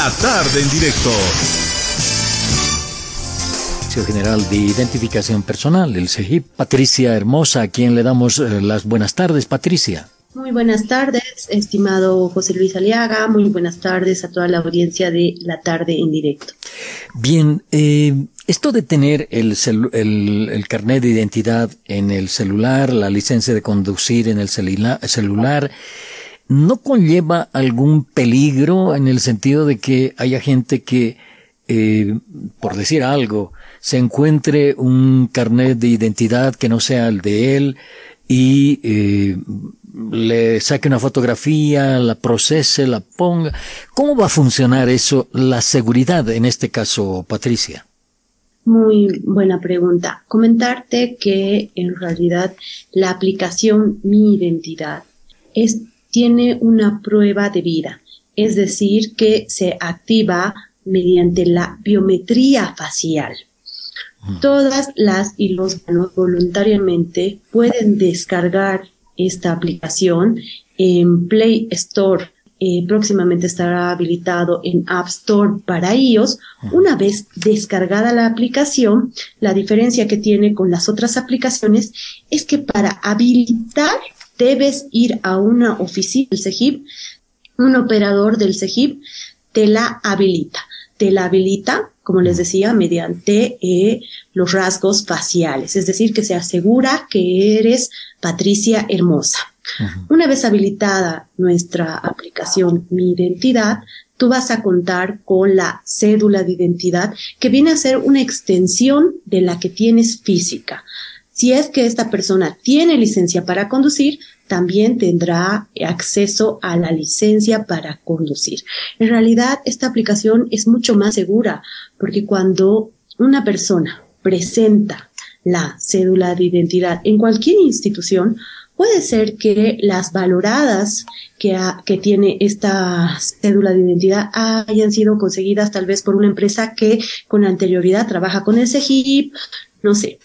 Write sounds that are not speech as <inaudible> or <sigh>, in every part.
La tarde en directo. General de Identificación Personal, el CEGIP, Patricia Hermosa, a quien le damos eh, las buenas tardes, Patricia. Muy buenas tardes, estimado José Luis Aliaga. Muy buenas tardes a toda la audiencia de La Tarde en Directo. Bien, eh, esto de tener el, el, carnet de identidad en el celular, la licencia de conducir en el celular, ¿no conlleva algún peligro en el sentido de que haya gente que, eh, por decir algo, se encuentre un carnet de identidad que no sea el de él y eh, le saque una fotografía, la procese, la ponga. ¿Cómo va a funcionar eso, la seguridad en este caso, Patricia? Muy buena pregunta. Comentarte que en realidad la aplicación Mi Identidad es, tiene una prueba de vida, es decir, que se activa mediante la biometría facial. Todas las y los voluntariamente pueden descargar esta aplicación en Play Store. Eh, próximamente estará habilitado en App Store para iOS. Una vez descargada la aplicación, la diferencia que tiene con las otras aplicaciones es que para habilitar debes ir a una oficina del CEGIP, un operador del CEGIP te la habilita. Te la habilita, como les decía, mediante eh, los rasgos faciales, es decir, que se asegura que eres Patricia Hermosa. Una vez habilitada nuestra aplicación Mi Identidad, tú vas a contar con la cédula de identidad que viene a ser una extensión de la que tienes física. Si es que esta persona tiene licencia para conducir, también tendrá acceso a la licencia para conducir. En realidad, esta aplicación es mucho más segura porque cuando una persona presenta la cédula de identidad en cualquier institución, puede ser que las valoradas que, tiene esta cédula de identidad hayan sido conseguidas tal vez por una empresa que con anterioridad trabaja con el CEGIP, no sé.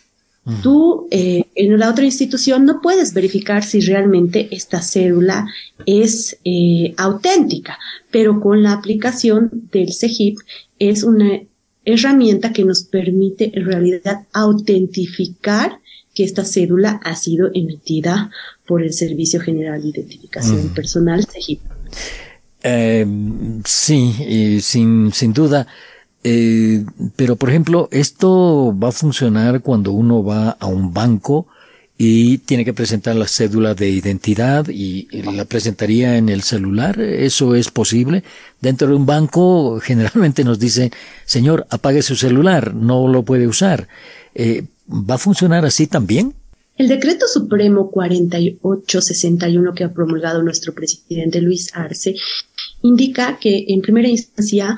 Tú eh, en la otra institución no puedes verificar si realmente esta cédula es eh, auténtica, pero con la aplicación del CEGIP es una herramienta que nos permite en realidad autentificar que esta cédula ha sido emitida por el Servicio General de Identificación Personal, CEGIP. Eh, sí, sin, sin duda. Eh, pero, por ejemplo, esto va a funcionar cuando uno va a un banco y tiene que presentar la cédula de identidad y la presentaría en el celular. ¿Eso es posible? Dentro de un banco <laughs> generalmente nos dicen, señor, apague su celular, no lo puede usar. Eh, ¿Va a funcionar así también? El decreto supremo 4861 que ha promulgado nuestro presidente Luis Arce indica que en primera instancia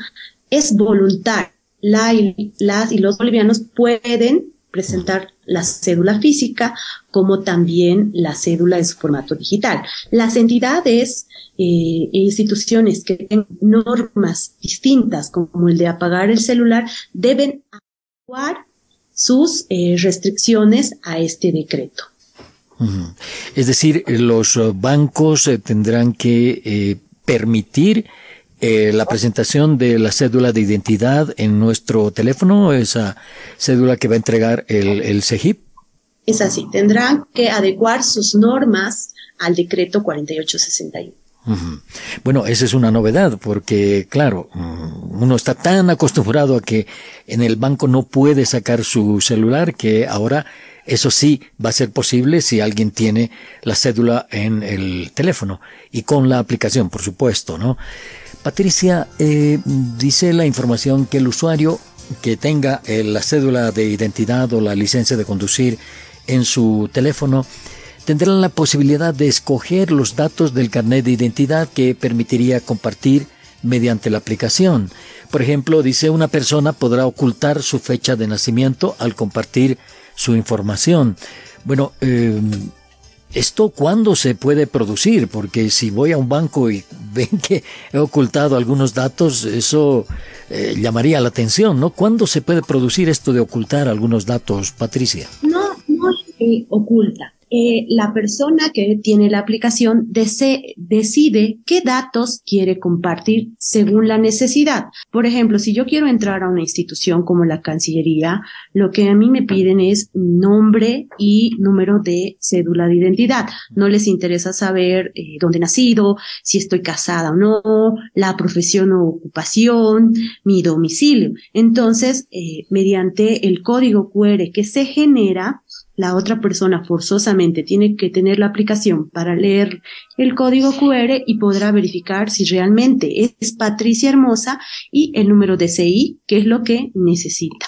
es voluntad. La las y los bolivianos pueden presentar la cédula física como también la cédula en su formato digital. Las entidades eh, e instituciones que tienen normas distintas como el de apagar el celular deben adecuar sus eh, restricciones a este decreto. Es decir, los bancos eh, tendrán que permitir eh, la presentación de la cédula de identidad en nuestro teléfono, esa cédula que va a entregar el, el CEGIP? Es así, tendrán que adecuar sus normas al decreto 4861. Bueno, esa es una novedad porque, claro, mm, uno está tan acostumbrado a que en el banco no puede sacar su celular que ahora eso sí va a ser posible si alguien tiene la cédula en el teléfono y con la aplicación, por supuesto, ¿no? Patricia, eh, dice la información que el usuario que tenga eh, la cédula de identidad o la licencia de conducir en su teléfono tendrá la posibilidad de escoger los datos del carnet de identidad que permitiría compartir mediante la aplicación. Por ejemplo, dice una persona podrá ocultar su fecha de nacimiento al compartir su información. Bueno, eh, ¿Esto cuándo se puede producir? Porque si voy a un banco y <laughs> ven que he ocultado algunos datos, eso eh, llamaría la atención, ¿no? ¿Cuándo se puede producir esto de ocultar algunos datos, Patricia? No, no se oculta. Eh, la persona que tiene la aplicación decide qué datos quiere compartir según la necesidad. Por ejemplo, si yo quiero entrar a una institución como la Cancillería, lo que a mí me piden es nombre y número de cédula de identidad. No les interesa saber eh, dónde he nacido, si estoy casada o no, la profesión o ocupación, mi domicilio. Entonces, eh, mediante el código QR que se genera, la otra persona forzosamente tiene que tener la aplicación para leer el código QR y podrá verificar si realmente es Patricia Hermosa y el número de CI, que es lo que necesita.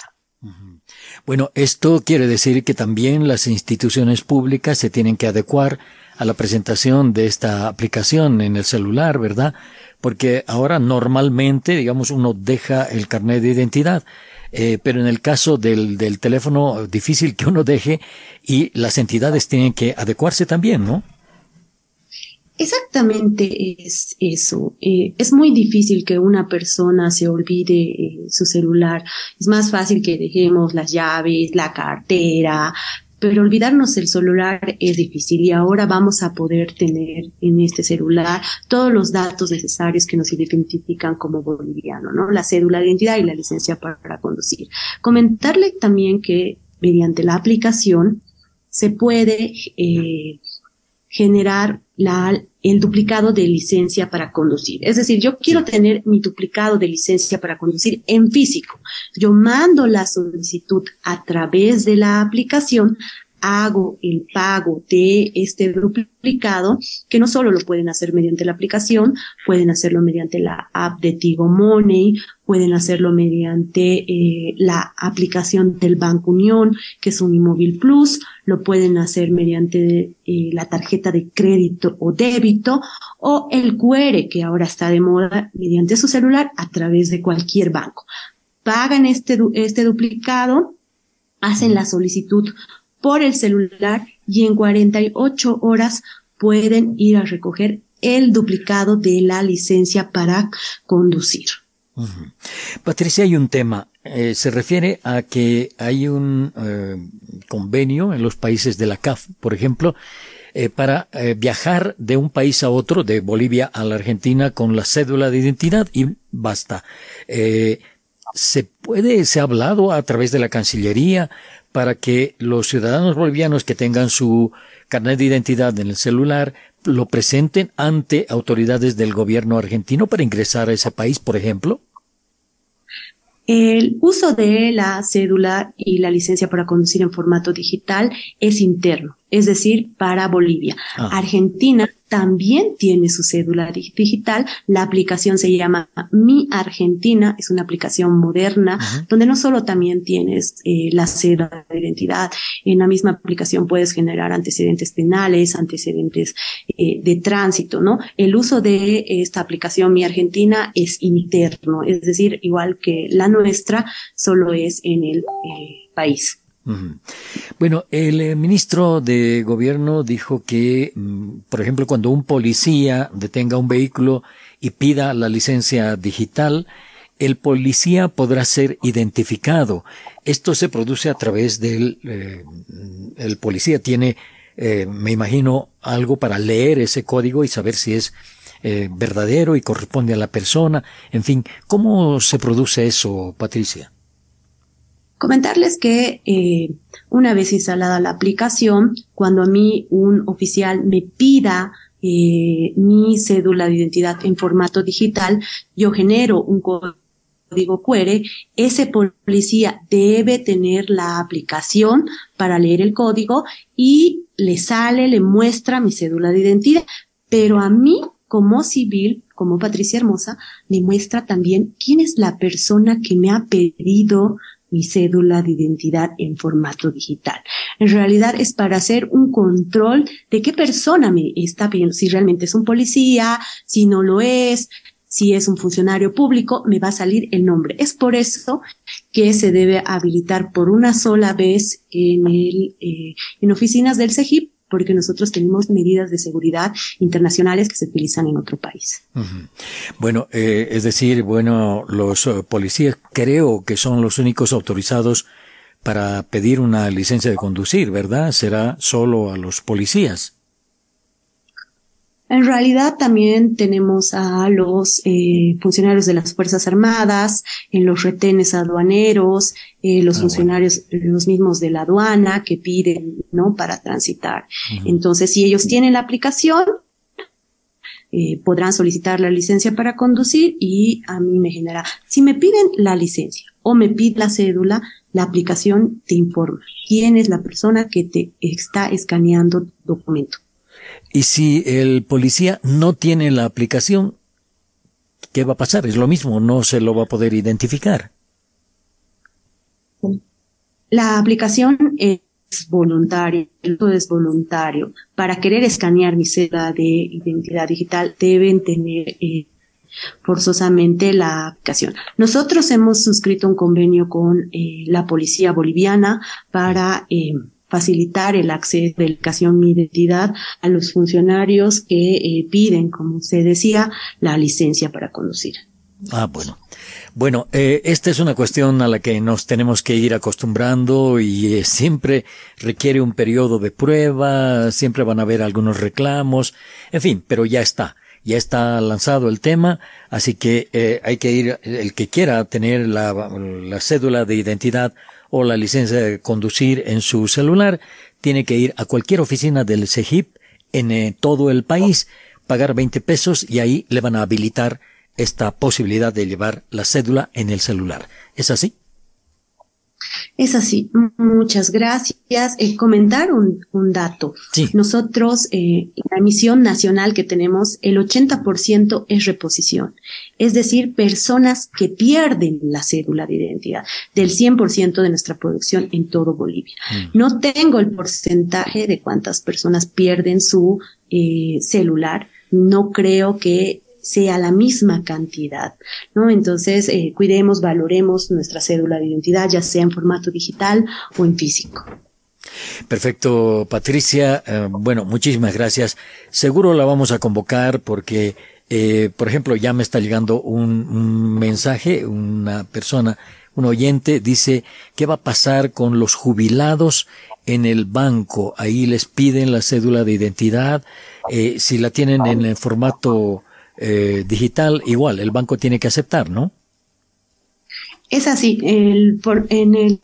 Bueno, esto quiere decir que también las instituciones públicas se tienen que adecuar a la presentación de esta aplicación en el celular, ¿verdad? Porque ahora normalmente, digamos, uno deja el carnet de identidad eh, pero en el caso del, del teléfono difícil que uno deje y las entidades tienen que adecuarse también, ¿no? Exactamente es eso. Eh, es muy difícil que una persona se olvide eh, su celular. Es más fácil que dejemos las llaves, la cartera, pero olvidarnos el celular es difícil y ahora vamos a poder tener en este celular todos los datos necesarios que nos identifican como boliviano, ¿no? La cédula de identidad y la licencia para, conducir. Comentarle también que mediante la aplicación se puede eh, generar la, el duplicado de licencia para conducir. Es decir, yo quiero tener mi duplicado de licencia para conducir en físico. Yo mando la solicitud a través de la aplicación hago el pago de este duplicado, que no solo lo pueden hacer mediante la aplicación, pueden hacerlo mediante la app de Tigo Money, pueden hacerlo mediante eh, la aplicación del Banco Unión, que es un Inmóvil Plus, lo pueden hacer mediante eh, la tarjeta de crédito o débito, o el QR, que ahora está de moda, mediante su celular a través de cualquier banco. Pagan este, este duplicado, hacen la solicitud por el celular y en 48 horas pueden ir a recoger el duplicado de la licencia para conducir. Patricia, hay un tema. Eh, se refiere a que hay un eh, convenio en los países de la CAF, por ejemplo, eh, para viajar de un país a otro, de Bolivia a la Argentina, con la cédula de identidad y basta. se puede, se ha hablado a través de la Cancillería para que los ciudadanos bolivianos que tengan su carnet de identidad en el celular lo presenten ante autoridades del gobierno argentino para ingresar a ese país, por ejemplo? El uso de la cédula y la licencia para conducir en formato digital es interno, es decir, para Bolivia. Ah. Argentina también tiene su cédula digital. La aplicación se llama Mi Argentina, es una aplicación moderna donde no solo también tienes eh, la cédula de identidad, en la misma aplicación puedes generar antecedentes penales, antecedentes eh, de tránsito, ¿no? El uso de esta aplicación Mi Argentina es interno, es decir, igual que la nuestra, solo es en el eh, país. Bueno, el eh, ministro de Gobierno dijo que, mm, por ejemplo, cuando un policía detenga un vehículo y pida la licencia digital, el policía podrá ser identificado. Esto se produce a través del... Eh, el policía tiene, eh, me imagino, algo para leer ese código y saber si es verdadero y corresponde a la persona. En fin, ¿cómo se produce eso, Patricia? Comentarles que eh, una vez instalada la aplicación, cuando a mí un oficial me pida eh, mi cédula de identidad en formato digital, yo genero un código QR, ese policía debe tener la aplicación para leer el código y le sale, le muestra mi cédula de identidad, pero a mí como civil, como Patricia Hermosa, me muestra también quién es la persona que me ha pedido mi cédula de identidad en formato digital. En realidad es para hacer un control de qué persona me está pidiendo, si realmente es un policía, si no lo es, si es un funcionario público, me va a salir el nombre. Es por eso que se debe habilitar por una sola vez en el, eh, en oficinas del CEGIP porque nosotros tenemos medidas de seguridad internacionales que se utilizan en otro país. Bueno, eh, es decir, bueno, los eh, policías creo que son los únicos autorizados para pedir una licencia de conducir, ¿verdad? Será solo a los policías. En realidad también tenemos a los eh, funcionarios de las Fuerzas Armadas, en los retenes aduaneros, eh, los ah, funcionarios, los mismos de la aduana que piden, ¿no? Para transitar. Entonces, si ellos tienen la aplicación, eh, podrán solicitar la licencia para conducir y a mí me genera, si me piden la licencia o me piden la cédula, la aplicación te informa quién es la persona que te está escaneando documento. Y si el policía no tiene la aplicación, ¿qué va a pasar? Es lo mismo, no se lo va a poder identificar. La aplicación es voluntaria, es voluntario. Para querer escanear mi cédula de identidad digital deben tener eh, forzosamente la aplicación. Nosotros hemos suscrito un convenio con eh, la policía boliviana para eh, facilitar el acceso de educación mi identidad a los funcionarios que eh, piden, como se decía, la licencia para conducir. Ah, bueno. Bueno, eh, esta es una cuestión a la que nos tenemos que ir acostumbrando y eh, siempre requiere un periodo de prueba, siempre van a haber algunos reclamos, en fin, pero ya está, ya está lanzado el tema, así que eh, hay que ir, el que quiera tener la, la cédula de identidad o la licencia de conducir en su celular, tiene que ir a cualquier oficina del CEGIP en eh, todo el país, pagar 20 pesos y ahí le van a habilitar esta posibilidad de llevar la cédula en el celular. ¿Es así? Es así. Muchas gracias. Eh, comentar un, dato. Nosotros, eh, la misión nacional que tenemos, el 80% es reposición. Es decir, personas que pierden la cédula de identidad del 100% de nuestra producción en todo Bolivia. Mm. No tengo el porcentaje de cuántas personas pierden su eh, celular. No creo que sea la misma cantidad, ¿no? Entonces, eh, cuidemos, valoremos nuestra cédula de identidad, ya sea en formato digital o en físico. Perfecto, Patricia. Eh, bueno, muchísimas gracias. Seguro la vamos a convocar porque, eh, por ejemplo, ya me está llegando un, un, mensaje, una persona, un oyente, dice, ¿qué va a pasar con los jubilados en el banco? Ahí les piden la cédula de identidad. si la tienen en el formato eh, digital, igual, el banco tiene que aceptar, ¿no? Es así, el, por, en el,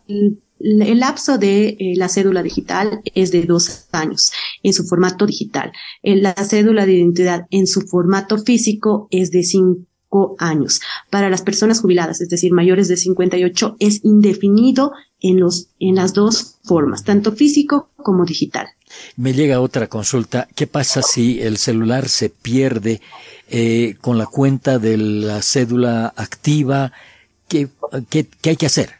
el lapso de eh, la cédula digital es de dos años en su formato digital. la cédula de identidad en su formato físico es de cinco años. Para las personas jubiladas, es decir, mayores de 58, es indefinido en los, en las dos formas, tanto físico como digital. Me llega otra consulta. ¿Qué pasa si el celular se pierde eh, con la cuenta de la cédula activa? ¿Qué, qué, hay que hacer?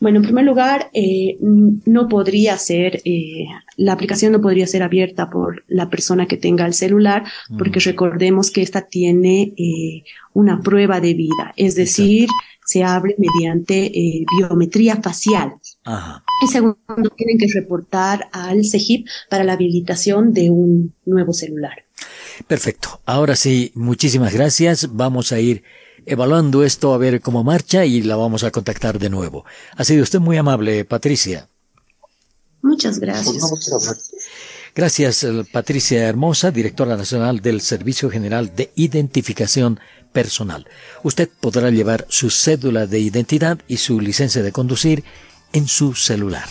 Bueno, en primer lugar, eh, no podría ser, eh, la aplicación no podría ser abierta por la persona que tenga el celular, porque recordemos que esta tiene una prueba de vida, es decir, se abre mediante biometría facial. Ajá. Y segundo, tienen que reportar al CEGIP para la habilitación de un nuevo celular. Perfecto. Ahora sí, muchísimas gracias. Vamos a ir evaluando esto a ver cómo marcha y la vamos a contactar de nuevo. Ha sido usted muy amable, Patricia. Muchas gracias. Gracias, eh, Patricia Hermosa, directora nacional del Servicio General de Identificación Personal. Usted podrá llevar su cédula de identidad y su licencia de conducir en su celular.